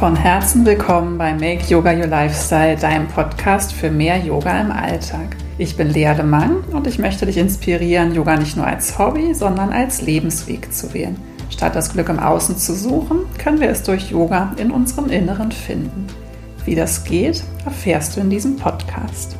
Von Herzen willkommen bei Make Yoga Your Lifestyle, deinem Podcast für mehr Yoga im Alltag. Ich bin Lea de Mang und ich möchte dich inspirieren, Yoga nicht nur als Hobby, sondern als Lebensweg zu wählen. Statt das Glück im Außen zu suchen, können wir es durch Yoga in unserem Inneren finden. Wie das geht, erfährst du in diesem Podcast.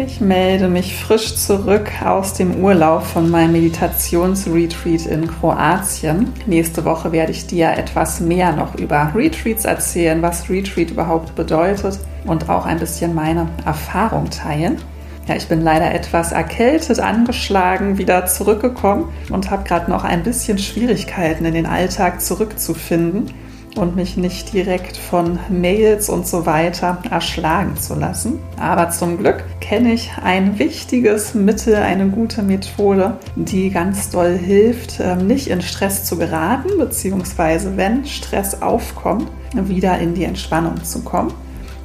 Ich melde mich frisch zurück aus dem Urlaub von meinem Meditationsretreat in Kroatien. Nächste Woche werde ich dir etwas mehr noch über Retreats erzählen, was Retreat überhaupt bedeutet und auch ein bisschen meine Erfahrung teilen. Ja, ich bin leider etwas erkältet, angeschlagen, wieder zurückgekommen und habe gerade noch ein bisschen Schwierigkeiten in den Alltag zurückzufinden und mich nicht direkt von Mails und so weiter erschlagen zu lassen. Aber zum Glück kenne ich ein wichtiges Mittel, eine gute Methode, die ganz doll hilft, ähm, nicht in Stress zu geraten, beziehungsweise wenn Stress aufkommt, wieder in die Entspannung zu kommen.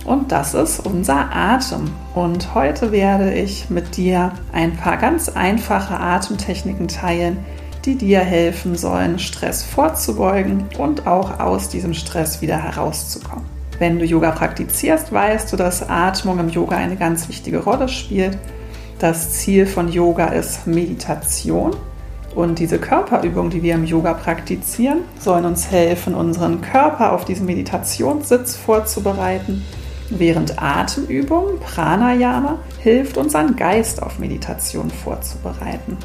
Und das ist unser Atem. Und heute werde ich mit dir ein paar ganz einfache Atemtechniken teilen, die dir helfen sollen, Stress vorzubeugen und auch aus diesem Stress wieder herauszukommen. Wenn du Yoga praktizierst, weißt du, dass Atmung im Yoga eine ganz wichtige Rolle spielt. Das Ziel von Yoga ist Meditation. Und diese Körperübungen, die wir im Yoga praktizieren, sollen uns helfen, unseren Körper auf diesen Meditationssitz vorzubereiten, während Atemübungen, Pranayama, hilft, unseren Geist auf Meditation vorzubereiten.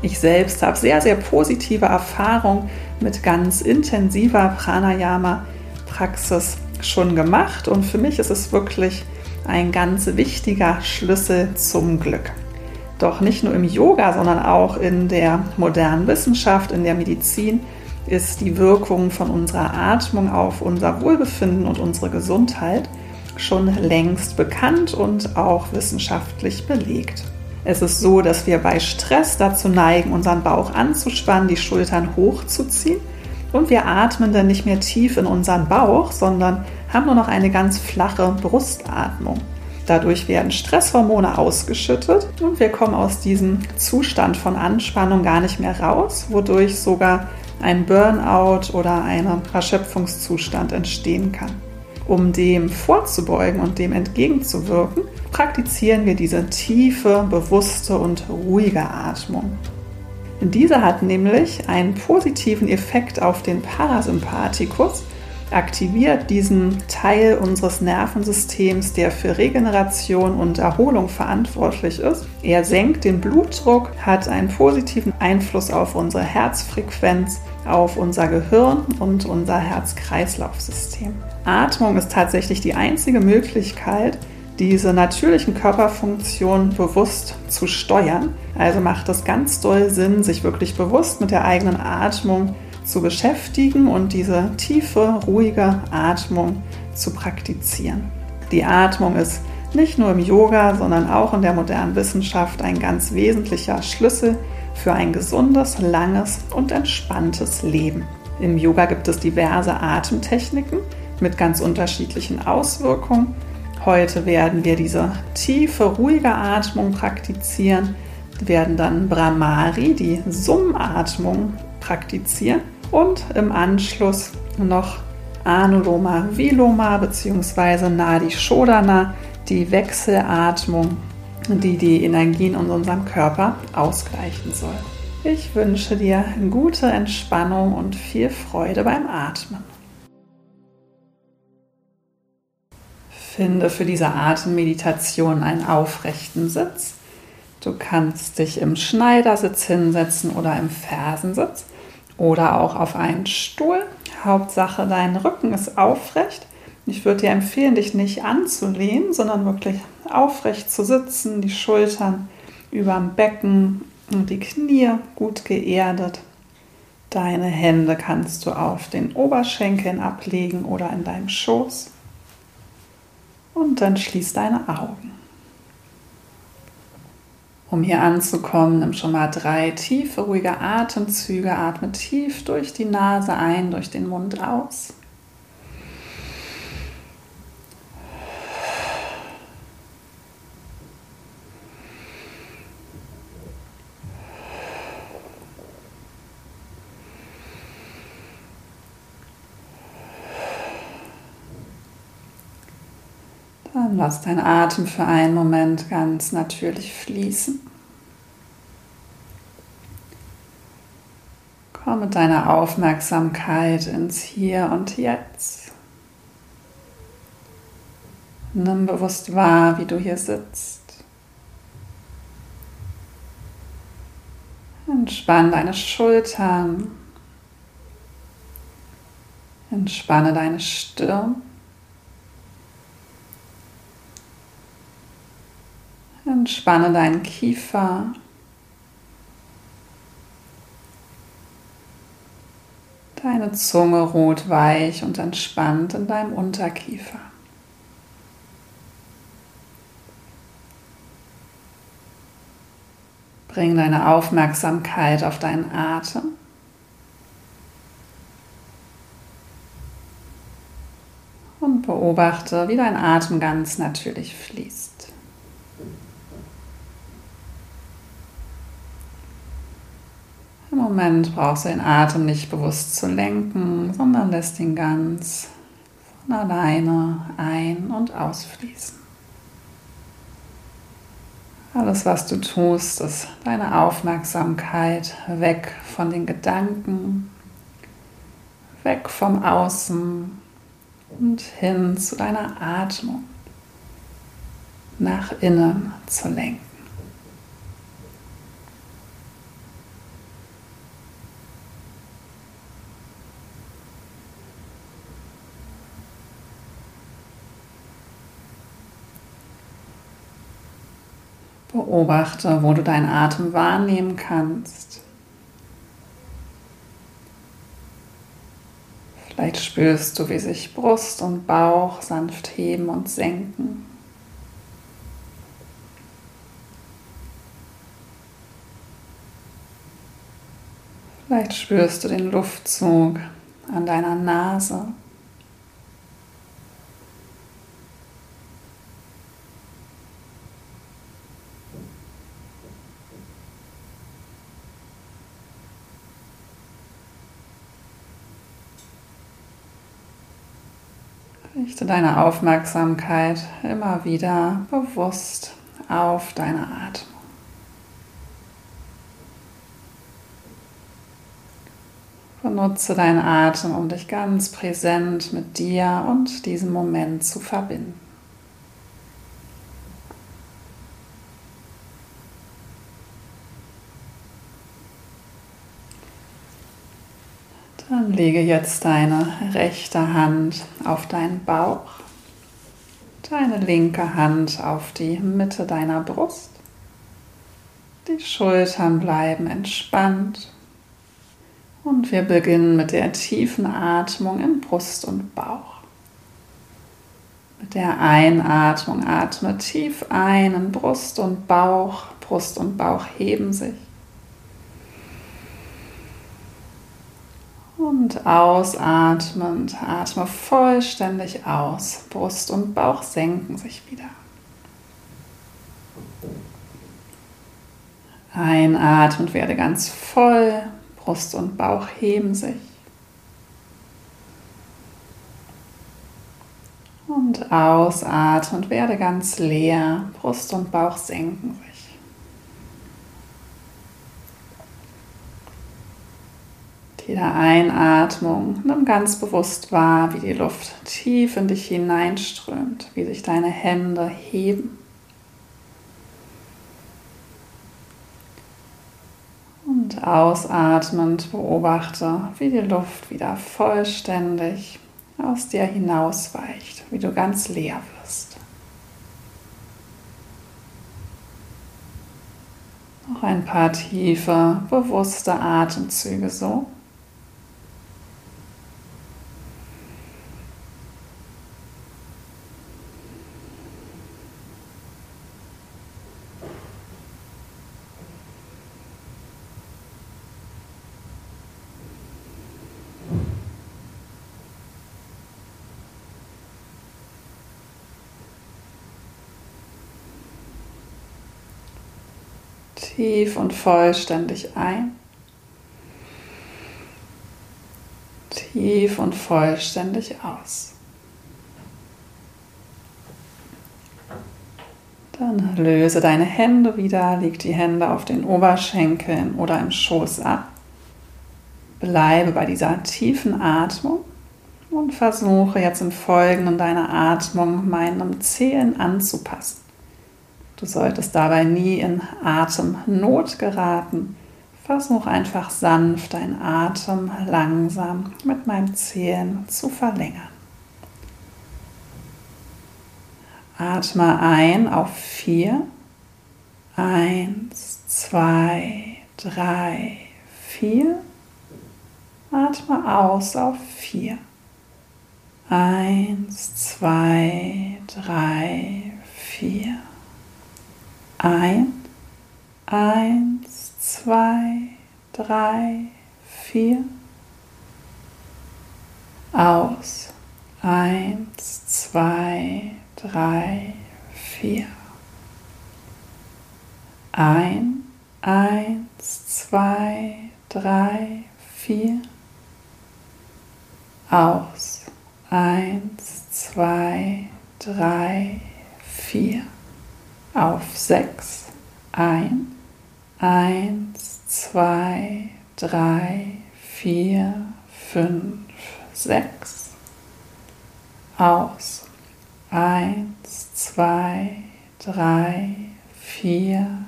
Ich selbst habe sehr, sehr positive Erfahrungen mit ganz intensiver Pranayama-Praxis schon gemacht und für mich ist es wirklich ein ganz wichtiger Schlüssel zum Glück. Doch nicht nur im Yoga, sondern auch in der modernen Wissenschaft, in der Medizin ist die Wirkung von unserer Atmung auf unser Wohlbefinden und unsere Gesundheit schon längst bekannt und auch wissenschaftlich belegt. Es ist so, dass wir bei Stress dazu neigen, unseren Bauch anzuspannen, die Schultern hochzuziehen und wir atmen dann nicht mehr tief in unseren Bauch, sondern haben nur noch eine ganz flache Brustatmung. Dadurch werden Stresshormone ausgeschüttet und wir kommen aus diesem Zustand von Anspannung gar nicht mehr raus, wodurch sogar ein Burnout oder ein Erschöpfungszustand entstehen kann. Um dem vorzubeugen und dem entgegenzuwirken, praktizieren wir diese tiefe, bewusste und ruhige Atmung. Diese hat nämlich einen positiven Effekt auf den Parasympathikus, aktiviert diesen Teil unseres Nervensystems, der für Regeneration und Erholung verantwortlich ist. Er senkt den Blutdruck, hat einen positiven Einfluss auf unsere Herzfrequenz, auf unser Gehirn und unser Herz-Kreislauf-System. Atmung ist tatsächlich die einzige Möglichkeit, diese natürlichen Körperfunktionen bewusst zu steuern. Also macht es ganz doll Sinn, sich wirklich bewusst mit der eigenen Atmung zu beschäftigen und diese tiefe, ruhige Atmung zu praktizieren. Die Atmung ist nicht nur im Yoga, sondern auch in der modernen Wissenschaft ein ganz wesentlicher Schlüssel für ein gesundes, langes und entspanntes Leben. Im Yoga gibt es diverse Atemtechniken, mit ganz unterschiedlichen Auswirkungen. Heute werden wir diese tiefe, ruhige Atmung praktizieren, wir werden dann Brahmari, die Summatmung, praktizieren und im Anschluss noch Anuloma Viloma bzw. Nadi Shodana, die Wechselatmung, die die Energien in unserem Körper ausgleichen soll. Ich wünsche dir gute Entspannung und viel Freude beim Atmen. Finde für diese Atemmeditation einen aufrechten Sitz. Du kannst dich im Schneidersitz hinsetzen oder im Fersensitz oder auch auf einen Stuhl. Hauptsache, dein Rücken ist aufrecht. Ich würde dir empfehlen, dich nicht anzulehnen, sondern wirklich aufrecht zu sitzen, die Schultern über dem Becken und die Knie gut geerdet. Deine Hände kannst du auf den Oberschenkeln ablegen oder in deinem Schoß. Und dann schließ deine Augen. Um hier anzukommen, nimm schon mal drei tiefe, ruhige Atemzüge. Atme tief durch die Nase ein, durch den Mund aus. Dann lass dein Atem für einen Moment ganz natürlich fließen. Komm mit deiner Aufmerksamkeit ins Hier und Jetzt. Nimm bewusst wahr, wie du hier sitzt. Entspann deine Schultern. Entspanne deine Stirn. Entspanne deinen Kiefer. Deine Zunge ruht weich und entspannt in deinem Unterkiefer. Bring deine Aufmerksamkeit auf deinen Atem. Und beobachte, wie dein Atem ganz natürlich fließt. Im Moment brauchst du den Atem nicht bewusst zu lenken, sondern lässt ihn ganz von alleine ein- und ausfließen. Alles, was du tust, ist deine Aufmerksamkeit weg von den Gedanken, weg vom Außen und hin zu deiner Atmung, nach innen zu lenken. Beobachte, wo du deinen Atem wahrnehmen kannst. Vielleicht spürst du, wie sich Brust und Bauch sanft heben und senken. Vielleicht spürst du den Luftzug an deiner Nase. Richte deine Aufmerksamkeit immer wieder bewusst auf deine Atmung. Benutze deinen Atem, um dich ganz präsent mit dir und diesem Moment zu verbinden. Dann lege jetzt deine rechte Hand auf deinen Bauch, deine linke Hand auf die Mitte deiner Brust. Die Schultern bleiben entspannt und wir beginnen mit der tiefen Atmung in Brust und Bauch. Mit der Einatmung atme tief ein in Brust und Bauch. Brust und Bauch heben sich. Und ausatmend atme vollständig aus. Brust und Bauch senken sich wieder. Einatmend werde ganz voll. Brust und Bauch heben sich. Und ausatmend werde ganz leer. Brust und Bauch senken sich. Jeder Einatmung nimm ganz bewusst wahr, wie die Luft tief in dich hineinströmt, wie sich deine Hände heben. Und ausatmend beobachte, wie die Luft wieder vollständig aus dir hinausweicht, wie du ganz leer wirst. Noch ein paar tiefe, bewusste Atemzüge so. Tief und vollständig ein. Tief und vollständig aus. Dann löse deine Hände wieder, leg die Hände auf den Oberschenkeln oder im Schoß ab. Bleibe bei dieser tiefen Atmung und versuche jetzt im Folgenden deine Atmung meinem Zählen anzupassen. Du solltest dabei nie in Atemnot geraten. Versuch einfach sanft deinen Atem langsam mit meinem Zählen zu verlängern. Atme ein auf vier. Eins, zwei, drei, vier. Atme aus auf vier. Eins, zwei, drei, vier. Ein, eins, zwei, drei, vier. Aus, eins, zwei, drei, vier. Ein, eins, zwei, drei, vier. Aus, eins, zwei, drei, vier auf sechs ein. Eins, zwei, drei, vier, fünf, sechs. Aus. Eins, zwei, drei, vier,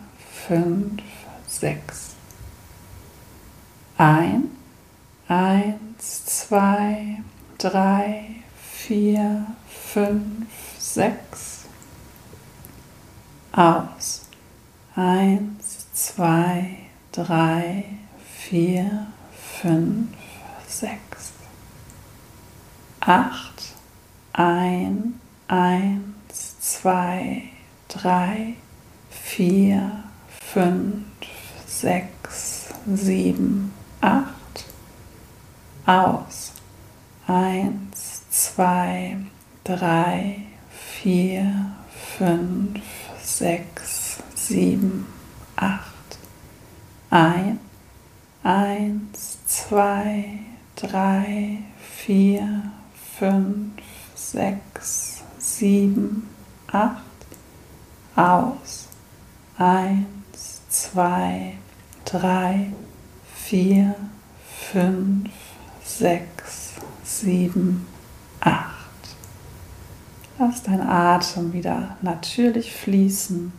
fünf, sechs. Ein. Eins, zwei, drei, vier, fünf, sechs aus. Eins, zwei, drei, vier, fünf, sechs, acht, ein, eins, zwei, drei, vier, fünf, sechs, sieben, acht, aus. Eins, zwei, drei, vier, fünf, sechs, sieben, acht. Ein, eins, zwei, drei, vier, fünf, sechs, sieben, acht. Aus. Eins, zwei, drei, vier, fünf, sechs, sieben, acht. Lass dein Atem wieder natürlich fließen.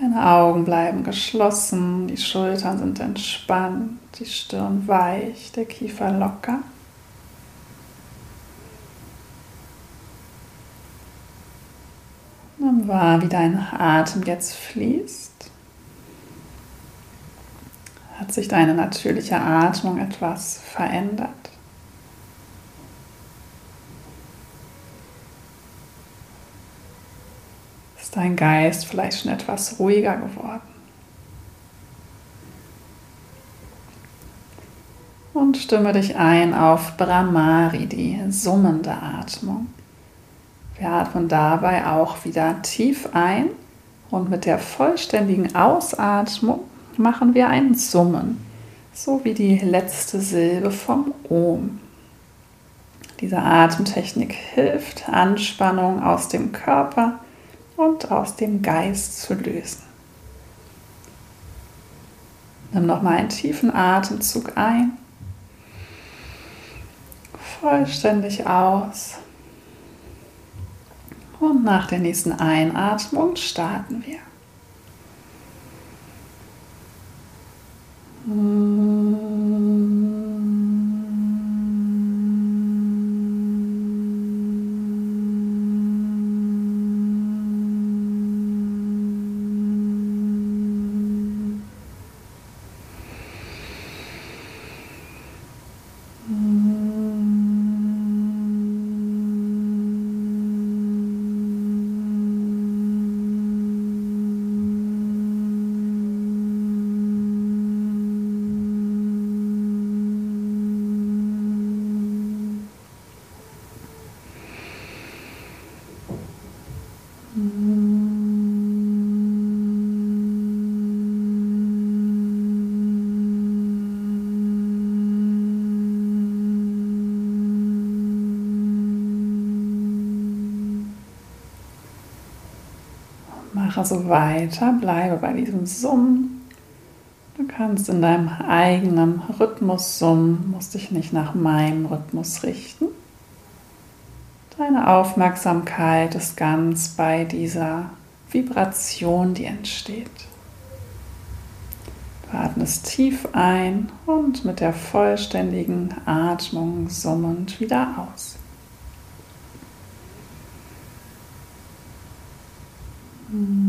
Deine Augen bleiben geschlossen, die Schultern sind entspannt, die Stirn weich, der Kiefer locker. Nimm wahr, wie dein Atem jetzt fließt. Hat sich deine natürliche Atmung etwas verändert? Dein Geist vielleicht schon etwas ruhiger geworden. Und stimme dich ein auf Brahmari, die summende Atmung. Wir atmen dabei auch wieder tief ein und mit der vollständigen Ausatmung machen wir ein Summen, so wie die letzte Silbe vom Om. Diese Atemtechnik hilft, Anspannung aus dem Körper und aus dem Geist zu lösen. Nimm nochmal einen tiefen Atemzug ein, vollständig aus. Und nach der nächsten Einatmung starten wir. Mache so weiter, bleibe bei diesem Summen. Du kannst in deinem eigenen Rhythmus summen, musst dich nicht nach meinem Rhythmus richten. Deine Aufmerksamkeit ist ganz bei dieser Vibration, die entsteht. Du atmest tief ein und mit der vollständigen Atmung summend wieder aus. Nach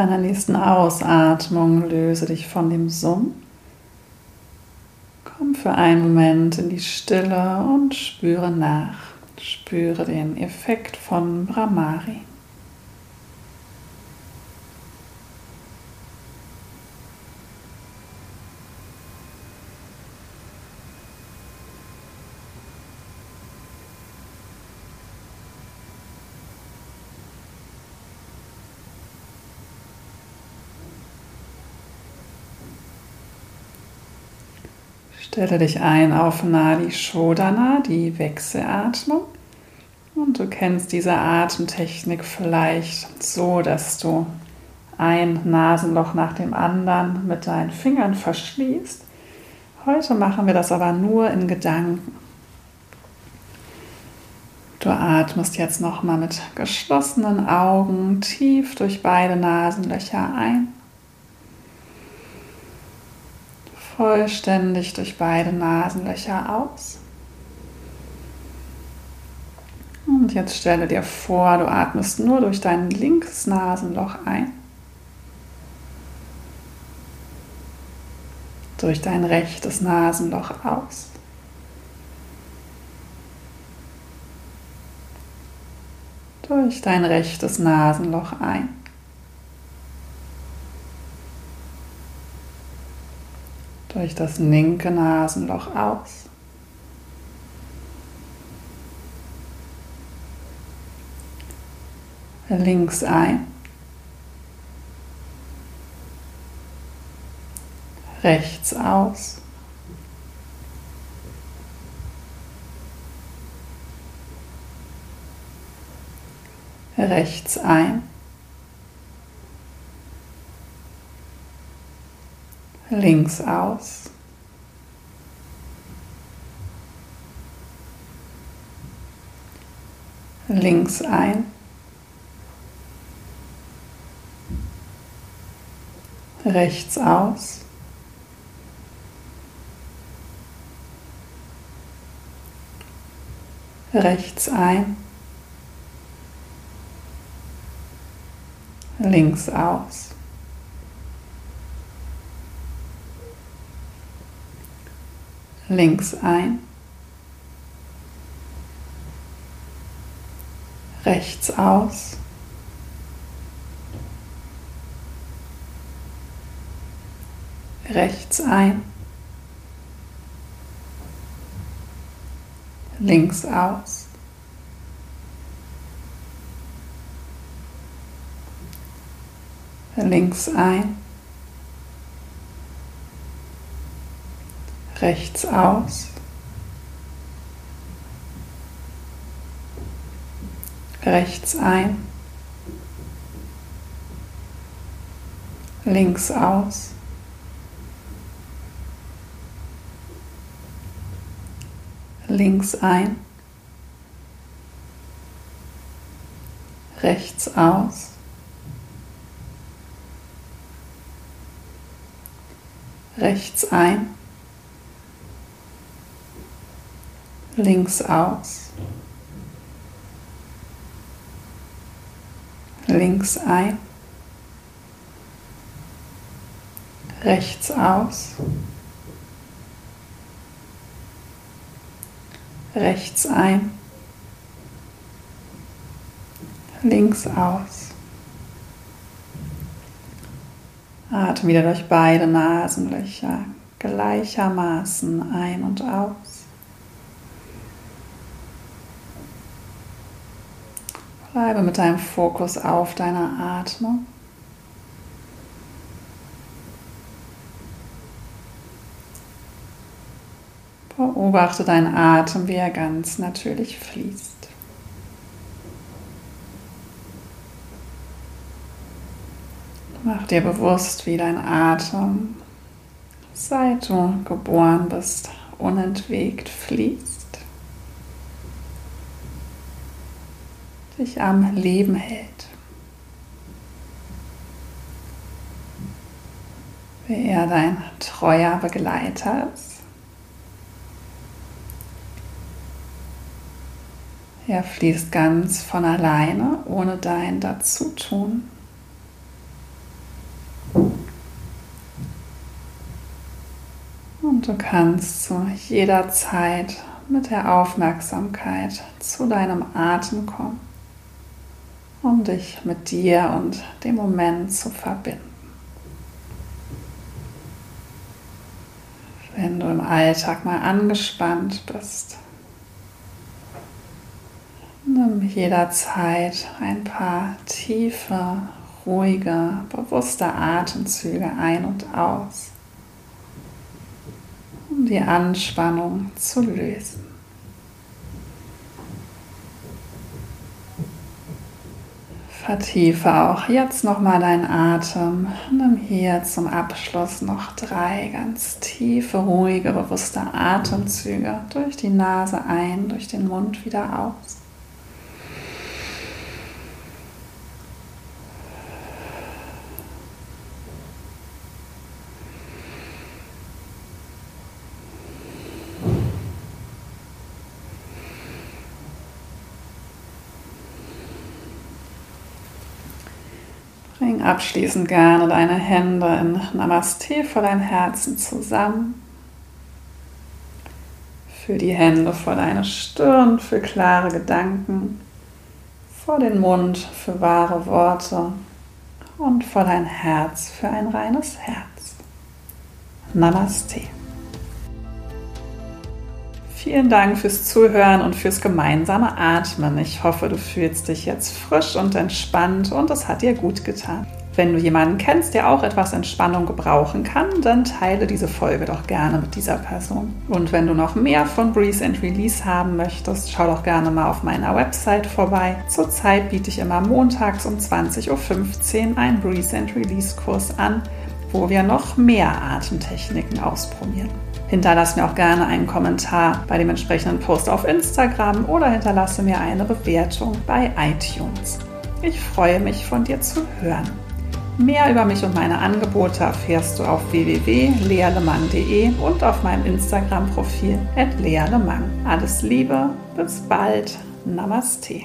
deiner nächsten Ausatmung löse dich von dem Summ. Komm für einen Moment in die Stille und spüre nach. Spüre den Effekt von Brahmari. Stelle dich ein auf Nadi Shodana, die Wechselatmung. Und du kennst diese Atemtechnik vielleicht so, dass du ein Nasenloch nach dem anderen mit deinen Fingern verschließt. Heute machen wir das aber nur in Gedanken. Du atmest jetzt nochmal mit geschlossenen Augen tief durch beide Nasenlöcher ein vollständig durch beide Nasenlöcher aus. Und jetzt stelle dir vor, du atmest nur durch dein linkes Nasenloch ein. Durch dein rechtes Nasenloch aus. Durch dein rechtes Nasenloch ein. Durch das linke Nasenloch aus. Links ein. Rechts aus. Rechts ein. Links aus. Links ein. Rechts aus. Rechts ein. Links aus. Links ein, rechts aus, rechts ein, links aus. Links ein, rechts aus, rechts ein, links aus. links ein, rechts aus, rechts ein, links aus, links ein, rechts aus. rechts ein, links aus. Atme wieder durch beide Nasenlöcher gleichermaßen ein und aus. Bleibe mit deinem Fokus auf deiner Atmung. Beobachte deinen Atem, wie er ganz natürlich fließt. Mach dir bewusst, wie dein Atem, seit du geboren bist, unentwegt fließt, dich am Leben hält. Wie er dein treuer Begleiter ist. Er fließt ganz von alleine, ohne dein Dazutun. Und du kannst zu jeder Zeit mit der Aufmerksamkeit zu deinem Atem kommen, um dich mit dir und dem Moment zu verbinden. Wenn du im Alltag mal angespannt bist, Nimm jederzeit ein paar tiefe, ruhige, bewusste Atemzüge ein und aus, um die Anspannung zu lösen. Vertiefe auch jetzt nochmal deinen Atem. Nimm hier zum Abschluss noch drei ganz tiefe, ruhige, bewusste Atemzüge durch die Nase ein, durch den Mund wieder aus. Bring abschließend gerne deine Hände in Namaste vor dein Herzen zusammen. Für die Hände vor deine Stirn für klare Gedanken, vor den Mund für wahre Worte und vor dein Herz für ein reines Herz. Namaste. Vielen Dank fürs Zuhören und fürs gemeinsame Atmen. Ich hoffe, du fühlst dich jetzt frisch und entspannt und es hat dir gut getan. Wenn du jemanden kennst, der auch etwas Entspannung gebrauchen kann, dann teile diese Folge doch gerne mit dieser Person. Und wenn du noch mehr von Breeze and Release haben möchtest, schau doch gerne mal auf meiner Website vorbei. Zurzeit biete ich immer montags um 20.15 Uhr einen Breeze and Release Kurs an, wo wir noch mehr Atemtechniken ausprobieren. Hinterlasse mir auch gerne einen Kommentar bei dem entsprechenden Post auf Instagram oder hinterlasse mir eine Bewertung bei iTunes. Ich freue mich, von dir zu hören. Mehr über mich und meine Angebote erfährst du auf www.lealemang.de und auf meinem Instagram-Profil at lealemang. Alles Liebe, bis bald, Namaste.